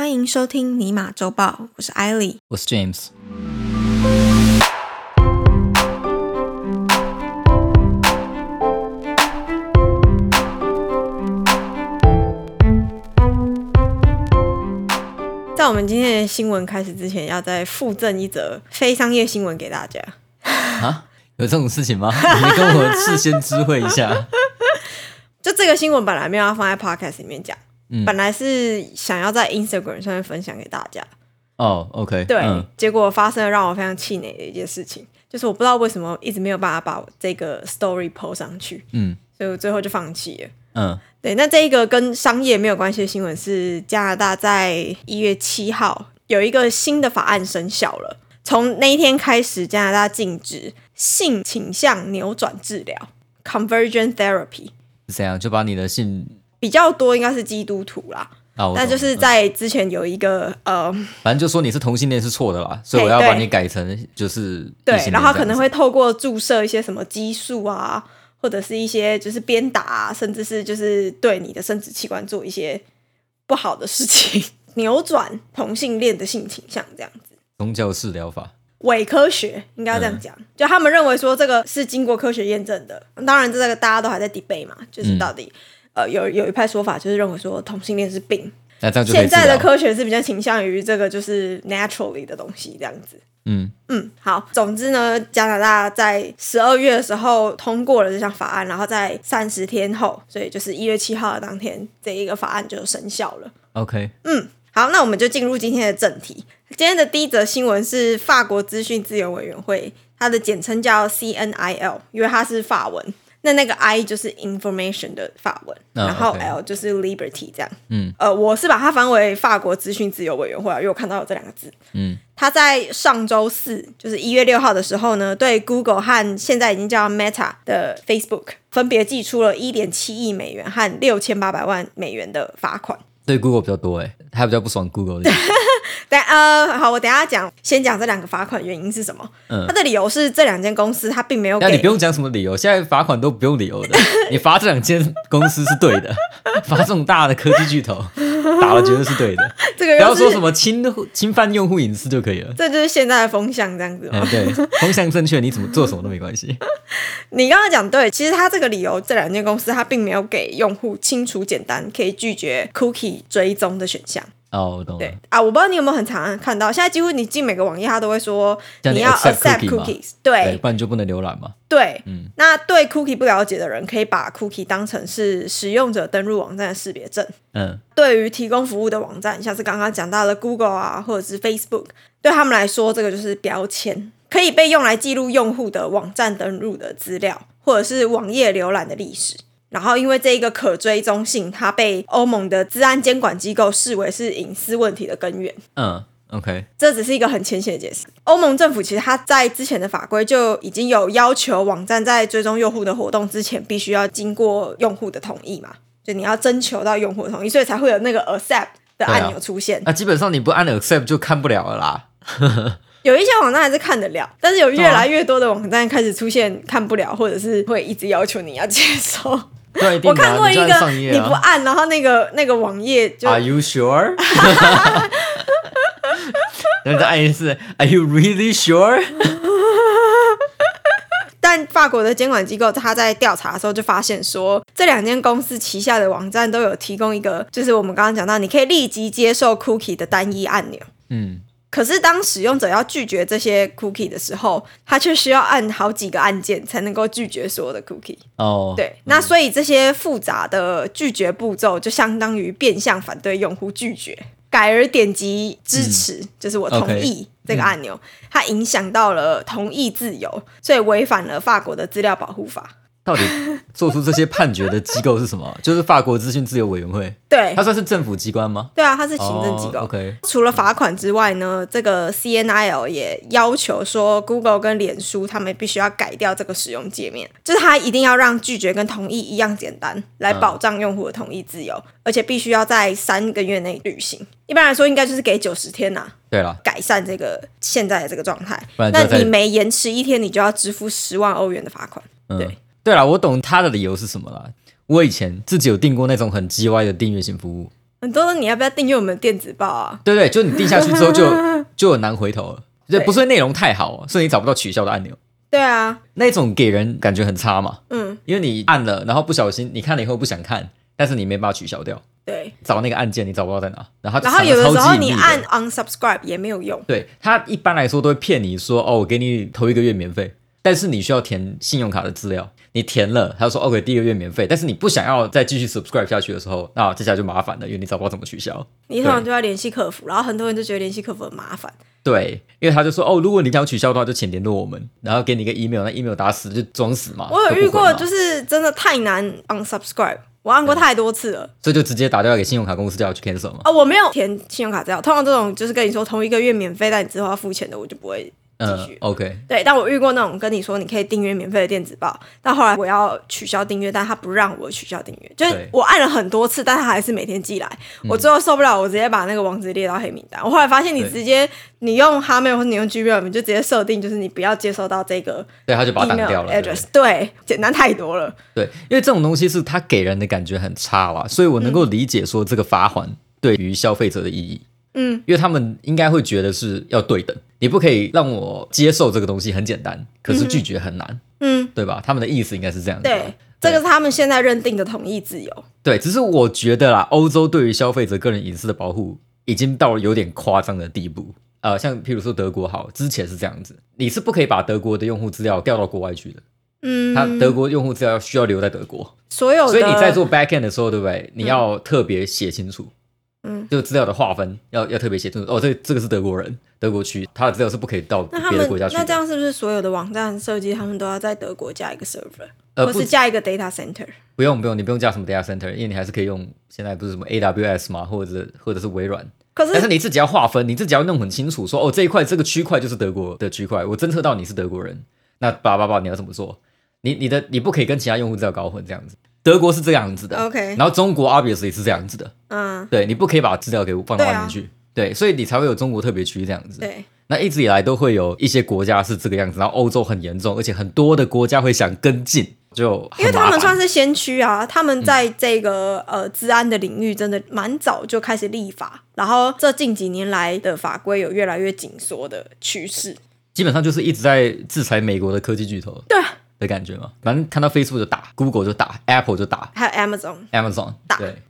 欢迎收听尼玛周报，我是艾莉。我是 James。在我们今天的新闻开始之前，要再附赠一则非商业新闻给大家。啊，有这种事情吗？你跟我事先知会一下。就这个新闻本来没有要放在 podcast 里面讲，嗯。本来是想要在 Instagram 上面分享给大家。哦，OK，对，嗯。结果发生了让我非常气馁的一件事情，就是我不知道为什么一直没有办法把这个 story post 上去，嗯。所以我最后就放弃了。嗯。对，那这一个跟商业没有关系的新闻是加拿大在一月七号有一个新的法案生效了，从那一天开始，加拿大禁止性倾向扭转治疗 （conversion therapy），是这样，就把你的姓比较多应该是基督徒啦，啊，我但就是在之前有一个呃，反正就说你是同性恋是错的啦，所以我要把你改成就是异对，然后可能会透过注射一些什么激素啊，或者是一些就是鞭打、啊，甚至是就是对你的生殖器官做一些不好的事情，扭转同性恋的性倾向这样子。宗教式疗法。伪科学应该要这样讲，就他们认为说这个是经过科学验证的。当然，这个大家都还在 debate 嘛，就是到底、呃有有一派说法就是认为说同性恋是病，那这样就现在的科学是比较倾向于这个就是 naturally 的东西这样子。嗯嗯，好。总之呢，加拿大在十二月的时候通过了这项法案，然后在三十天后，所以就是一月七号的当天，这一个法案就生效了。，OK，嗯好，那我们就进入今天的正题。今天的第一则新闻是法国资讯自由委员会，它的简称叫 CNIL，因为它是法文。那那个 I 就是 information 的法文，嗯然后 L 就是 liberty 这样。嗯，呃，我是把它翻为法国资讯自由委员会啊，因为我看到有这两个字。嗯，他在上周四，就是一月六号的时候呢，对 Google 和现在已经叫 Meta 的 Facebook 分别寄出了一点七亿美元和六千八百万美元的罚款。对 Google 比较多哎，他比较不爽 Google 的。等呃，好，我等下讲，先讲这两个罚款原因是什么。嗯他的理由是这两间公司他并没有给那你不用讲什么理由，现在罚款都不用理由的，你罚这两间公司是对的，罚这种大的科技巨头打了绝对是对的，这个不要说什么侵侵犯用户隐私就可以了。这就是现在的风向这样子吗？哎，对，风向正确，你怎么做什么都没关系。你刚刚讲对，其实他这个理由，这两间公司他并没有给用户清楚简单可以拒绝 cookie 追踪的选项。哦，我懂了对。啊，我不知道你有没有很常看到，现在几乎你进每个网页，它都会说叫你要 accept cookies。对，对不然就不能浏览嘛。对，嗯那对 cookie 不了解的人，可以把 cookie 当成是使用者登录网站的识别证。嗯对于提供服务的网站，像是刚刚讲到的 Google 啊，或者是 Facebook，对他们来说，这个就是标签，可以被用来记录用户的网站登录的资料，或者是网页浏览的历史。然后，因为这一个可追踪性，它被欧盟的治安监管机构视为是隐私问题的根源。嗯，OK，这只是一个很浅显的解释。欧盟政府其实它在之前的法规就已经有要求，网站在追踪用户的活动之前，必须要经过用户的同意嘛，就你要征求到用户的同意，所以才会有那个 accept 的按钮出现。那基本上你不按 accept 就看不了了啦。有一些网站还是看得了，但是有越来越多的网站开始出现看不了，或者是会一直要求你要接受。对，我看过一个你不按，然后那个那个网页就 Are you sure？然后再按一次，Are you really sure？但法国的监管机构，他在调查的时候就发现说，这两间公司旗下的网站都有提供一个，就是我们刚刚讲到，你可以立即接受 cookie 的单一按钮。嗯，可是当使用者要拒绝这些 cookie 的时候，他却需要按好几个按键才能够拒绝所有的 cookie。哦，对，那所以这些复杂的拒绝步骤就相当于变相反对用户拒绝，改而点击支持，就是我同意这个按钮，它影响到了同意自由，所以违反了法国的资料保护法。到底做出这些判决的机构是什么？就是法国资讯自由委员会，对它，算是政府机关吗？对啊，它是行政机构。哦 OK，除了罚款之外呢，这个 CNIL 也要求说，Google 跟脸书他们必须要改掉这个使用界面，就是它一定要让拒绝跟同意一样简单，来保障用户的同意自由，而且必须要在三个月内履行。一般来说，应该就是给九十天呐、对了，改善这个现在的这个状态那你每延迟一天，你就要支付十万欧元的罚款。嗯对，对了，我懂他的理由是什么了。我以前自己有订过那种很鸡歪的订阅型服务，很多人你要不要订阅我们的电子报啊？对对，就你定下去之后就 就很难回头了。这对不是内容太好，是你找不到取消的按钮，对啊，那种给人感觉很差嘛。嗯，因为你按了，然后不小心你看了以后不想看，但是你没办法取消掉，对。找那个按键你找不到在哪，然后它然后有的时候你按 unsubscribe 也没有用。对他一般来说都会骗你说哦，我给你头一个月免费，但是你需要填信用卡的资料，你填了，他就说 OK 第一个月免费，但是你不想要再继续 subscribe 下去的时候，那接下来就麻烦了，因为你找不到怎么取消。你通常就要联系客服，然后很多人就觉得联系客服很麻烦。对，因为他就说哦，如果你想取消的话，就请联络我们，然后给你一个 email，那 email 打死就装死嘛。我有遇过，就是真的太难 unsubscribe，我按过太多次了。所以就直接打电话给信用卡公司叫我去 cancel 嘛。啊、我没有填信用卡资料，通常这种就是跟你说同一个月免费，但你之后要付钱的，我就不会继嗯续。，OK，对，但我遇过那种跟你说你可以订阅免费的电子报，但后来我要取消订阅，但他不让我取消订阅，就是我按了很多次，但他还是每天寄来，嗯我最后受不了，我直接把那个网址列到黑名单。我后来发现你直接你用 Hotmail 或者你用 Gmail，你就直接设定就是你不要接收到这个对，他就把它挡掉了。对 address，对，简单太多了。对，因为这种东西是他给人的感觉很差啦，所以我能够理解说这个罚款对于消费者的意义。嗯，因为他们应该会觉得是要对等，你不可以让我接受这个东西很简单，可是拒绝很难，嗯，对吧？他们的意思应该是这样子吧。对，这个是他们现在认定的统一自由。对，只是我觉得啦，欧洲对于消费者个人隐私的保护已经到了有点夸张的地步。呃，像譬如说德国好，之前是这样子，你是不可以把德国的用户资料调到国外去的，嗯，他德国用户资料需要留在德国。所有的，所以你在做 back end 的时候，对不对？你要特别写清楚，嗯，就资料的划分要要特别写清楚。哦，这这个是德国人，德国区，他的资料是不可以到别的国家去的。那这样是不是所有的网站设计他们都要在德国加一个 server，、呃，不或是加一个 data center？不用不用，你不用加什么 data center，因为你还是可以用现在不是什么 AWS 嘛，或者或者是微软。可是但是你自己要划分，你自己要弄很清楚说哦，这一块这个区块就是德国的区块，我侦测到你是德国人，那叭叭叭你要怎么做？你你的你不可以跟其他用户资料搞混这样子。德国是这样子的。OK 然后中国 obviously 是这样子的，嗯，对你不可以把资料给放到外面去，对，所以你才会有中国特别区这样子。对，那一直以来都会有一些国家是这个样子，然后欧洲很严重，而且很多的国家会想跟进，就因为他们算是是先驱啊，他们在这个、呃治安的领域真的蛮早就开始立法，然后这近几年来的法规有越来越紧缩的趋势。基本上就是一直在制裁美国的科技巨头。对，的感觉嘛。反正看到 Facebook 就打，Google 就打，Apple 就打还有 Amazon、，Amazon 打对，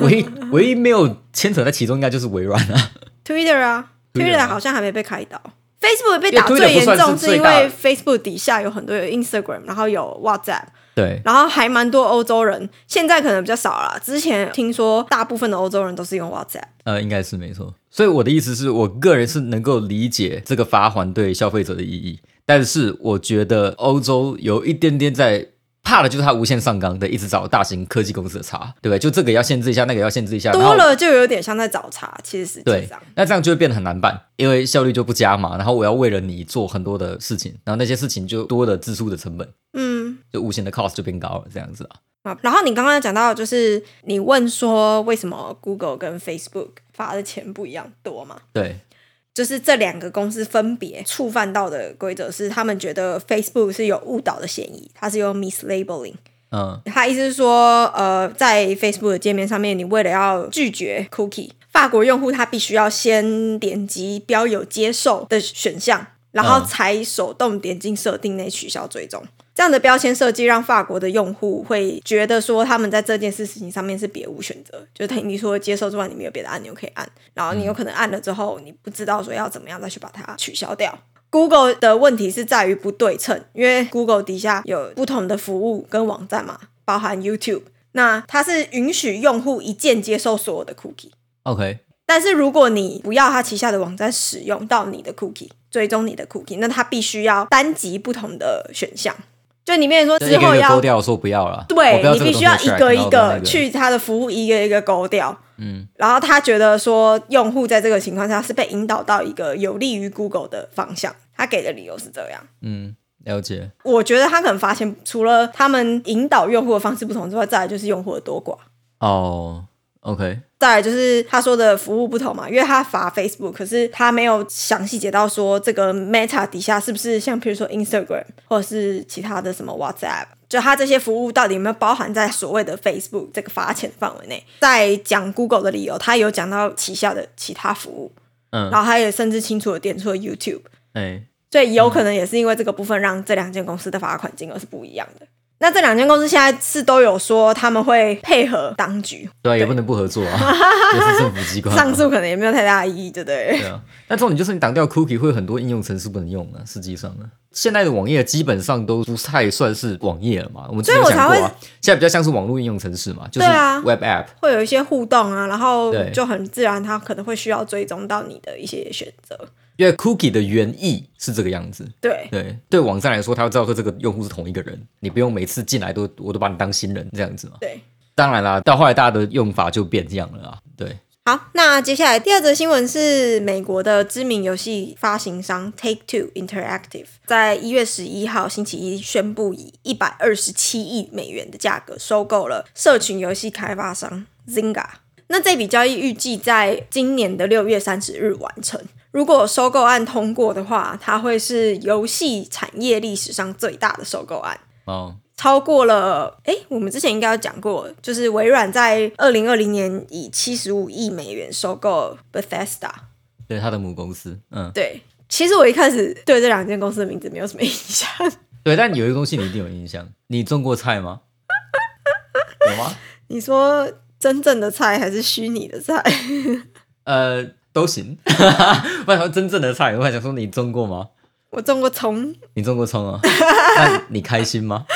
唯一唯一没有牵扯在其中应该就是微软啊。Twitter 啊 Twitter 好像还没被开刀。Facebook 被打最严重，是因为 Facebook 底下有很多有 Instagram，然后有 WhatsApp，对，然后还蛮多欧洲人，现在可能比较少了。之前听说大部分的欧洲人都是用 WhatsApp。呃，应该是没错。所以我的意思是我个人是能够理解这个罚款对消费者的意义，但是我觉得欧洲有一点点在怕的就是它无限上纲的，一直找大型科技公司的茬，对不对？就这个要限制一下，那个要限制一下，多了就有点像在找茬，其实实际对上，那这样就会变得很难办，因为效率就不佳嘛。然后我要为了你做很多的事情，然后那些事情就多了支出的成本，嗯。就无形的 cost 就变高了，这样子啊。啊，然后你刚刚讲到，就是你问说为什么 Google 跟 Facebook 发的钱不一样多嘛？对，就是这两个公司分别触犯到的规则是，他们觉得 Facebook 是有误导的嫌疑，它是有 mislabeling。嗯，他意思是说，呃，在 Facebook 的界面上面，你为了要拒绝 cookie，法国用户他必须要先点击标有接受的选项，然后嗯才手动点进设定内取消追踪。这样的标签设计让法国的用户会觉得说，他们在这件事情上面是别无选择，就是他你说接受之外，你没有别的按钮可以按，然后你有可能按了之后，你不知道说要怎么样再去把它取消掉。Google 的问题是在于不对称，因为 Google 底下有不同的服务跟网站嘛，包含 YouTube，那它是允许用户一键接受所有的 cookie。OK，但是如果你不要他旗下的网站使用到你的 cookie，追踪你的 cookie，那他必须要单击不同的选项。就里面说之后要勾掉，说不要了，我对你必须要一个一个去他的服务一个一个勾掉。嗯，然后他觉得说，用户在这个情况下是被引导到一个有利于 Google 的方向。他给的理由是这样。嗯，了解。我觉得他可能发现，除了他们引导用户的方式不同之外，再来就是用户的多寡。哦，OK，再来就是他说的服务不同嘛，因为他罚 Facebook，可是他没有详细解到说这个 Meta 底下是不是像比如说 Instagram 或者是其他的什么 WhatsApp，就他这些服务到底有没有包含在所谓的 Facebook 这个罚钱范围内？在讲 Google 的理由，他有讲到旗下的其他服务，嗯然后他也甚至清楚的点出了 YouTube，哎，所以有可能也是因为这个部分让这两间公司的罚款金额是不一样的。那这两间公司现在是都有说他们会配合当局，对啊，也不能不合作啊，也是政府机关嘛。上诉可能也没有太大意义，对不对？对啊，但重点就是你挡掉 cookie 会有很多应用程式不能用啊。实际上呢，现在的网页基本上都不太算是网页了嘛。我们之前讲过啊，现在比较像是网络应用程式嘛，就是啊 web app。会有一些互动啊，然后就很自然，它可能会需要追踪到你的一些选择。因为 cookie 的原意是这个样子，对，对对，网站来说，他要知道说这个用户是同一个人，你不用每次进来都我都把你当新人这样子嘛。对。当然啦，到后来大家的用法就变这样了啊。对，好，那接下来第二则新闻是美国的知名游戏发行商 Take Two Interactive 在一月十一号星期一宣布以一百二十七亿美元的价格收购了社群游戏开发商 Zynga。那这笔交易预计在今年的六月三十日完成。如果收购案通过的话，它会是游戏产业历史上最大的收购案。哦，超过了，哎，我们之前应该有讲过，就是微软在二零二零年以七十五亿美元收购 Bethesda。对，它的母公司，嗯，对，其实我一开始对这两间公司的名字没有什么印象。对，但有一个东西你一定有印象，你种过菜吗？有吗？你说真正的菜还是虚拟的菜？呃，都行。我想说真正的菜，我还想说你种过吗？我种过葱，你种过葱啊？那你开心吗？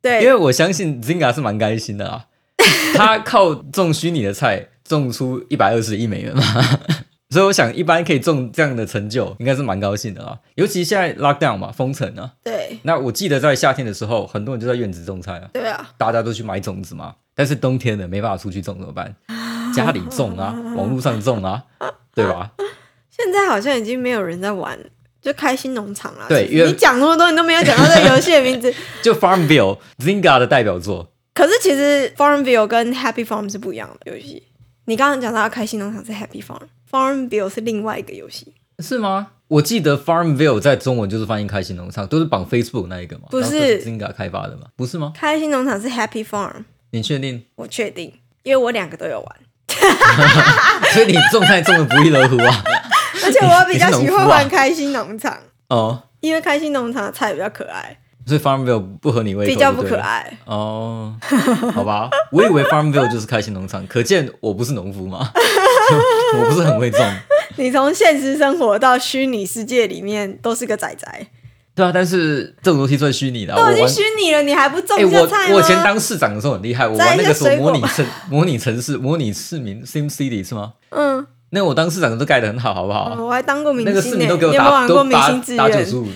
因 对，为我相信 Zinga 是蛮开心的啊，他靠种虚拟的菜种出一百二十亿美元嘛，所以我想一般可以种这样的成就，应该是蛮高兴的啊。尤其现在 lockdown 嘛，封城啊，对，那我记得在夏天的时候，很多人就在院子种菜啊，对啊，大家都去买种子嘛。但是冬天呢，没办法出去种怎么办？家里种啊，网络上种啊，对吧？现在好像已经没有人在玩，就开心农场了。对因为你讲那么多，你都没有讲到这个游戏的名字。就 Farmville Zynga 的代表作，可是其实 Farmville 跟 Happy Farm 是不一样的游戏。你刚刚讲到开心农场是 Happy Farm，Farmville 是另外一个游戏。是吗？我记得 Farmville 在中文就是翻译开心农场，都是绑 Facebook 那一个嘛，不是然后都 Zynga 开发的嘛，不是吗？开心农场是 Happy Farm，你确定？我确定，因为我两个都有玩，所以你种菜种的不亦乐乎啊？而且我比较喜欢玩开心农场，哦，因为开心农场的菜比较可爱，所以 Farmville 不合你胃口，比较不。可爱。哦，好吧，我以为 Farmville 就是开心农场，可见我不是农夫嘛，我不是很会种。你从现实生活到虚拟世界里面都是个仔仔，对啊，但是这种东西最虚拟的啊、都已经。虚拟了，你还不种菜吗？我以前当市长的时候很厉害，我玩那个什么水果吧模拟城、模拟城市、模拟市民 Sim City 是吗？嗯，那我当市长都盖的很好，好不好？我还当过明那个你都给我打都打九十五。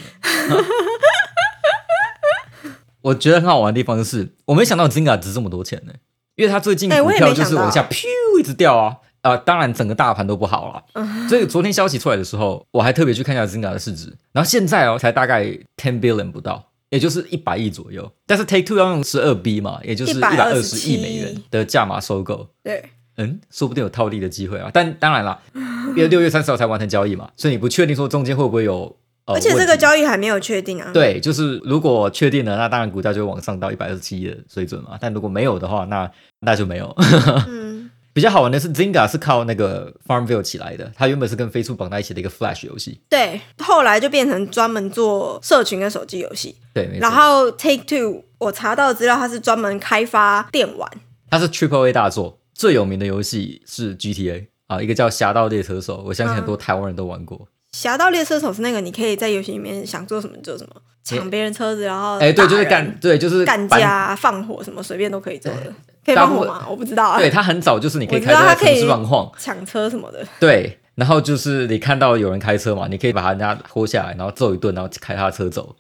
我觉得很好玩的地方就是，我没想到 Zinga 值这么多钱呢，因为它最近股票就是往下噗一直掉啊。啊、当然整个大盘都不好啦。嗯 所以昨天消息出来的时候，我还特别去看一下 Zynga 的市值，然后现在哦才大概 ten billion 不到，也就是一百亿左右。但是 Take Two 要用十二 B 嘛，也就是一百二十127亿美元的价码收购。对，嗯，说不定有套利的机会啊。但当然啦，因为六月三十号才完成交易嘛，所以你不确定说中间会不会有。呃、而且这个交易还没有确定啊。对，就是如果确定了，那当然股价就会往上到一百二十七的水准嘛。但如果没有的话，那那就没有。嗯，比较好玩的是，Zynga 是靠那个 Farmville 起来的，它原本是跟 Facebook 绑在一起的一个 Flash 游戏。对，后来就变成专门做社群跟手机游戏。对，没错。然后 Take Two，我查到的资料，它是专门开发电玩。它是 Triple A 大作，最有名的游戏是 GTA 啊，一个叫《侠盗猎车手》，我相信很多台湾人都玩过。侠盗猎车手是那个，你可以在游戏里面想做什么做什么，抢别人车子，然后哎、对，就是干，对，就是搬干架、放火什么，随便都可以做的。可以大部分放火吗？我不知道啊。对，它很早就是你可以开车在城市乱晃，抢车什么的。对，然后就是你看到有人开车嘛，你可以把人家拖下来，然后揍一顿，然后开他的车走，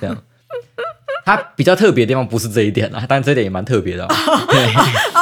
这样。它比较特别的地方不是这一点啊，但这一点也蛮特别的、啊，对，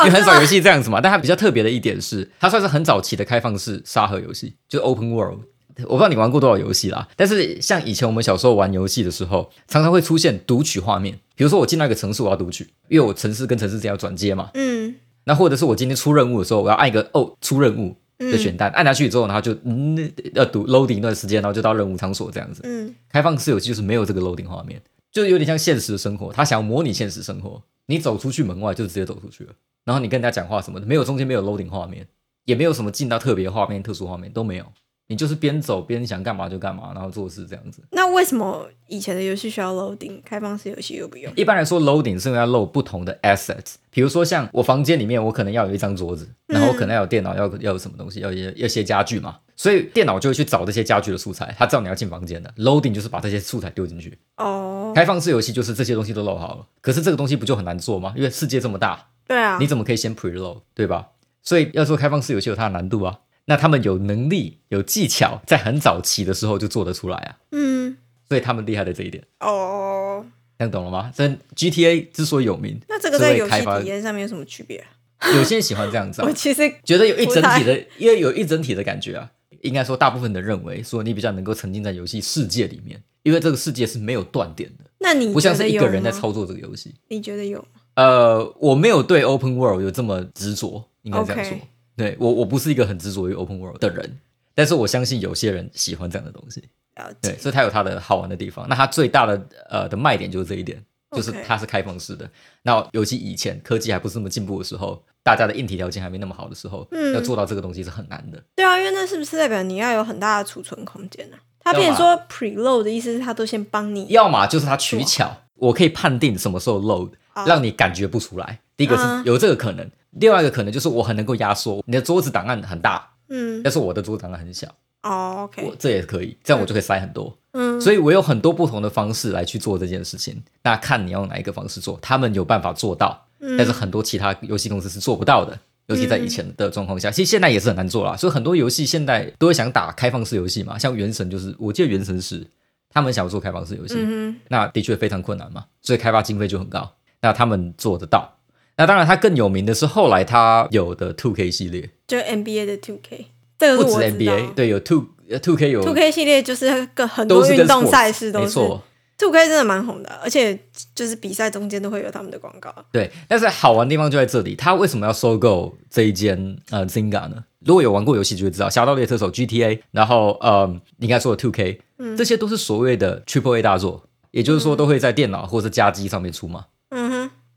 因为很少游戏这样子嘛。但它比较特别的一点是，它算是很早期的开放式沙盒游戏，就是 Open World。我不知道你玩过多少游戏啦，但是像以前我们小时候玩游戏的时候，常常会出现读取画面。比如说我进到一个城市，我要读取，因为我城市跟城市之间要转接嘛。嗯那或者是我今天出任务的时候，我要按一个哦出任务，的选单，按下去之后，然后就嗯要读 loading 一段时间，然后就到任务场所这样子。嗯开放式游戏就是没有这个 loading 画面，就有点像现实的生活，他想要模拟现实生活，你走出去门外就直接走出去了，然后你跟人家讲话什么的，没有中间没有 loading 画面，也没有什么进到特别画面、特殊画面都没有，你就是边走边想干嘛就干嘛，然后做事这样子。那为什么以前的游戏需要 loading，开放式游戏又不用？一般来说，loading 是因为要 load 不同的 assets，比如说像我房间里面，我可能要有一张桌子，然后我可能要有电脑，要要有什么东西，要有要一些家具嘛，所以电脑就会去找这些家具的素材，它知道你要进房间的，loading 就是把这些素材丢进去。哦，开放式游戏就是这些东西都 load 好了，可是这个东西不就很难做吗？因为世界这么大，对啊你，怎么可以先 preload，对吧？所以要做开放式游戏有它的难度啊。那他们有能力、有技巧，在很早期的时候就做得出来啊，嗯，所以他们厉害的这一点。哦，这样懂了吗？这 GTA 之所以有名，那这个在游戏体验上面有什么区别啊？有些人喜欢这样子、啊 我，其实觉得有一整体的，因为有一整体的感觉啊。应该说，大部分的认为说你比较能够沉浸在游戏世界里面，因为这个世界是没有断点的，那你不像是一个人在操作这个游戏。你觉得有吗？呃，我没有对 open world 有这么执着，应该这样说。对我，我不是一个很执着于 open world 的人，但是我相信有些人喜欢这样的东西。了对，解，所以它有它的好玩的地方。那它最大的呃的卖点就是这一点，就是它是开放式的。那尤其以前科技还不是那么进步的时候，大家的硬体条件还没那么好的时候，嗯要做到这个东西是很难的。对啊，因为那是不是代表你要有很大的储存空间呢、啊？它要嘛变成说 preload 的意思是他都先帮你要么就是他取巧，我可以判定什么时候 load，啊让你感觉不出来。第一个是嗯有这个可能，另外一个可能就是我很能够压缩你的桌子档案很大，嗯但是我的桌子档案很小，哦我这也可以，这样我就可以塞很多。嗯，所以我有很多不同的方式来去做这件事情，那看你要用哪一个方式做，他们有办法做到，嗯但是很多其他游戏公司是做不到的。尤其在以前的状况下，其实现在也是很难做啦。所以很多游戏现在都会想打开放式游戏嘛，像《原神》就是，我记得《原神》是他们想要做开放式游戏，嗯那的确非常困难嘛，所以开发经费就很高。那他们做得到。那当然，他更有名的是后来他有的 Two K 系列，哼，就 NBA 的 Two K，这不止个是我知道。NBA，对，有 Two Two K 有 Two K 系列就是个很多运动赛事都是没错，Two K 真的蛮红的，而且就是比赛中间都会有他们的广告。对，但是好玩的地方就在这里，他为什么要收购这一间呃 Zynga 呢？如果有玩过游戏就会知道，《侠盗猎车手》GTA，然后呃，你应该说的 Two K，、这些都是所谓的 Triple A 大作，也就是说都会在电脑或者家机上面出嘛，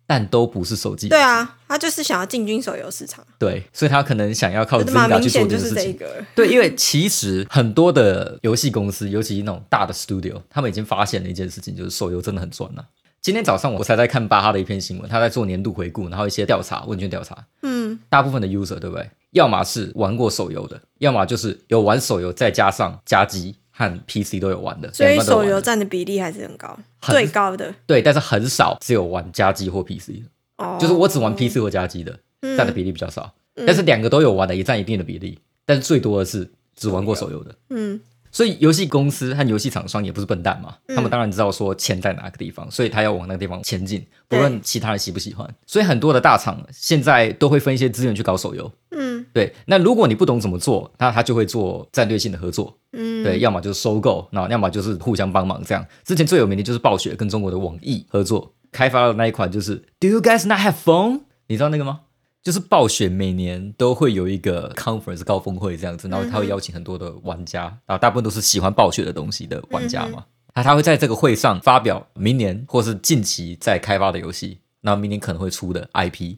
但都不是手机。对啊，他就是想要进军手游市场，对，所以他可能想要靠这蛮 Zynga 去做显就是这件事情。这一个。对，因为其实很多的游戏公司，尤其那种大的 studio，他们已经发现了一件事情，就是手游真的很赚呐、今天早上我才在看巴哈的一篇新闻，他在做年度回顾，然后一些调查问卷调查，嗯，大部分的 user 对不对？要么是玩过手游的，要么就是有玩手游，再加上加机和 PC 都有玩的，所以手游占的比例还是很高，很最高的。对，但是很少只有玩家机或 PC 的，哦，就是我只玩 PC 或家机的，占的比例比较少，但是两个都有玩的也占一定的比例，但是最多的是只玩过手游的。嗯。所以游戏公司和游戏厂商也不是笨蛋嘛，他们当然知道说钱在哪个地方，所以他要往那个地方前进，不论其他人喜不喜欢。所以很多的大厂现在都会分一些资源去搞手游。嗯对，那如果你不懂怎么做，那他就会做战略性的合作。嗯，对，要么就是收购，那要么就是互相帮忙这样。之前最有名的就是暴雪跟中国的网易合作开发的那一款，就是 Do you guys not have phone？你知道那个吗？就是暴雪每年都会有一个 conference 高峰会这样子，然后他会邀请很多的玩家，然后大部分都是喜欢暴雪的东西的玩家嘛。那他会在这个会上发表明年或是近期在开发的游戏，那明年可能会出的 IP。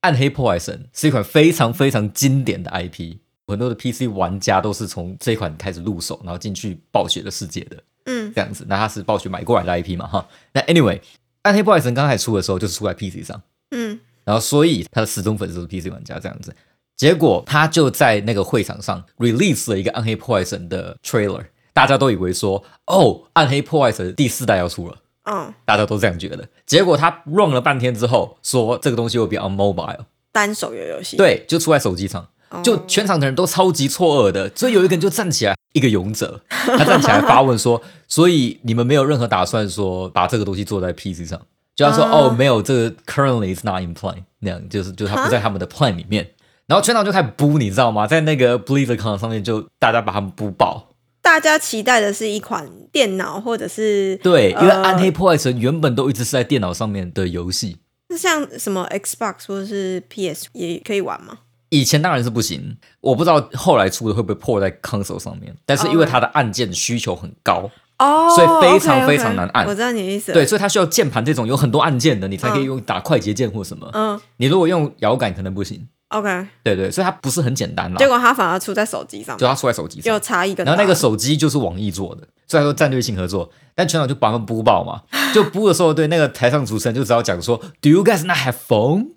暗黑破坏神是一款非常非常经典的 IP，很多的 PC 玩家都是从这一款开始入手，然后进去暴雪的世界的嗯这样子。那它是暴雪买过来的 IP 嘛，哈。那 anyway，暗黑破坏神刚开始出的时候就是出在 PC 上，嗯然后所以他的始终粉丝都是 PC 玩家这样子。结果他就在那个会场上 release 了一个暗黑破坏神的 trailer，大家都以为说，哦，暗黑破坏神第四代要出了。嗯，大家都这样觉得，结果他 run 了半天之后，说这个东西会比 on mobile，单手游游戏，对，就出在手机上，哦，就全场的人都超级错愕的，所以有一个人就站起来，一个勇者，他站起来发问说：“所以你们没有任何打算说把这个东西做在 PC 上？”就他说：“啊。哦，没有，这个 currently is not in plan，那样就是就是他不在他们的 plan 里面。”然后全场就开始บู，你知道吗？在那个 BlizzCon 上面就大家把他们บู爆。大家期待的是一款电脑或者是对，因为呃暗黑破坏神原本都一直是在电脑上面的游戏，那像什么 Xbox 或者是 PS 也可以玩吗？以前当然是不行，我不知道后来出的会不会破在 console 上面，但是因为它的按键需求很高，哦，所以非常非常难按我知道你的意思。对，，所以它需要键盘这种有很多按键的，你才可以用打快捷键或什么。嗯你如果用摇杆可能不行。，OK。对对，所以它不是很简单啦结。果它反而出在手机上，就它出在手机上，有差异更大。然后那个手机就是网易做的，虽然说战略性合作，但全场就把他们播报嘛。就播的时候，对那个台上主持人就只要讲说，Do you guys not have phone？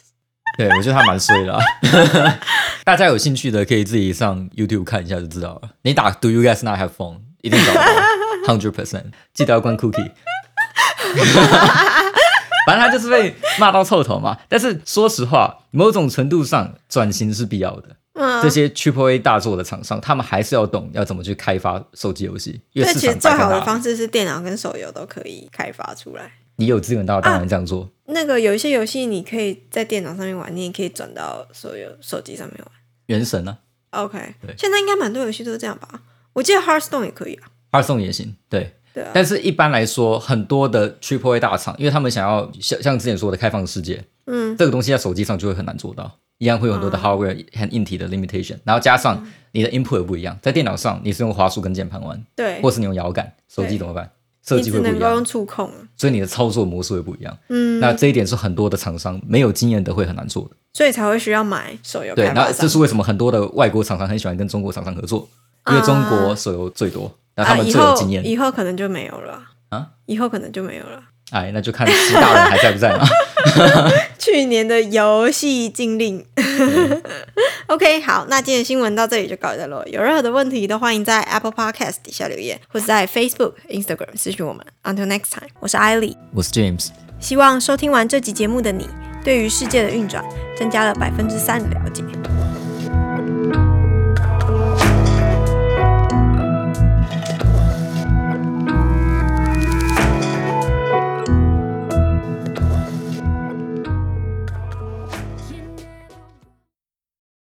对我觉得他蛮衰的、啊。大家有兴趣的可以自己上 YouTube 看一下就知道了。你打 Do you guys not have phone？一定找得到，hundred percent。记得要关 cookie。反正他就是被骂到臭头嘛。但是说实话，某种程度上转型是必要的。嗯这些 Triple A 大作的厂商，他们还是要懂要怎么去开发手机游戏，因为对，其实最好的方式是电脑跟手游都可以开发出来。你有资源到，当然这样做。那个有一些游戏你可以在电脑上面玩，你也可以转到手游手机上面玩。原神呢、OK，对现在应该蛮多游戏都是这样吧？我记得 Hearthstone 也可以啊。Hearthstone 也行，对。对啊，但是一般来说，很多的 Triple A 大厂，因为他们想要像像之前说的开放世界，嗯，这个东西在手机上就会很难做到，一样会有很多的 hardware 和硬体的 limitation，然后加上你的 input 也不一样，在电脑上你是用滑鼠跟键盘玩，对，或是你用摇杆，手机怎么办？设计会不一样用，触控啊。所以你的操作模式会不一样。嗯，那这一点是很多的厂商没有经验的会很难做的。所以才会需要买手游对。那这是为什么很多的外国厂商很喜欢跟中国厂商合作，因为中国手游最多，然后他啊，们以后最有经验。以后可能就没有了啊，以后可能就没有了。哎，那就看习大人还在不在嘛。去年的游戏禁令。OK，好，那今天的新闻到这里就告一段落。有任何的问题都欢迎在 Apple Podcast 底下留言，或者在 Facebook、Instagram 私讯我们。Until next time，我是艾莉。我是 James，希望收听完这集节目的你，对于世界的运转增加了百分之三的了解。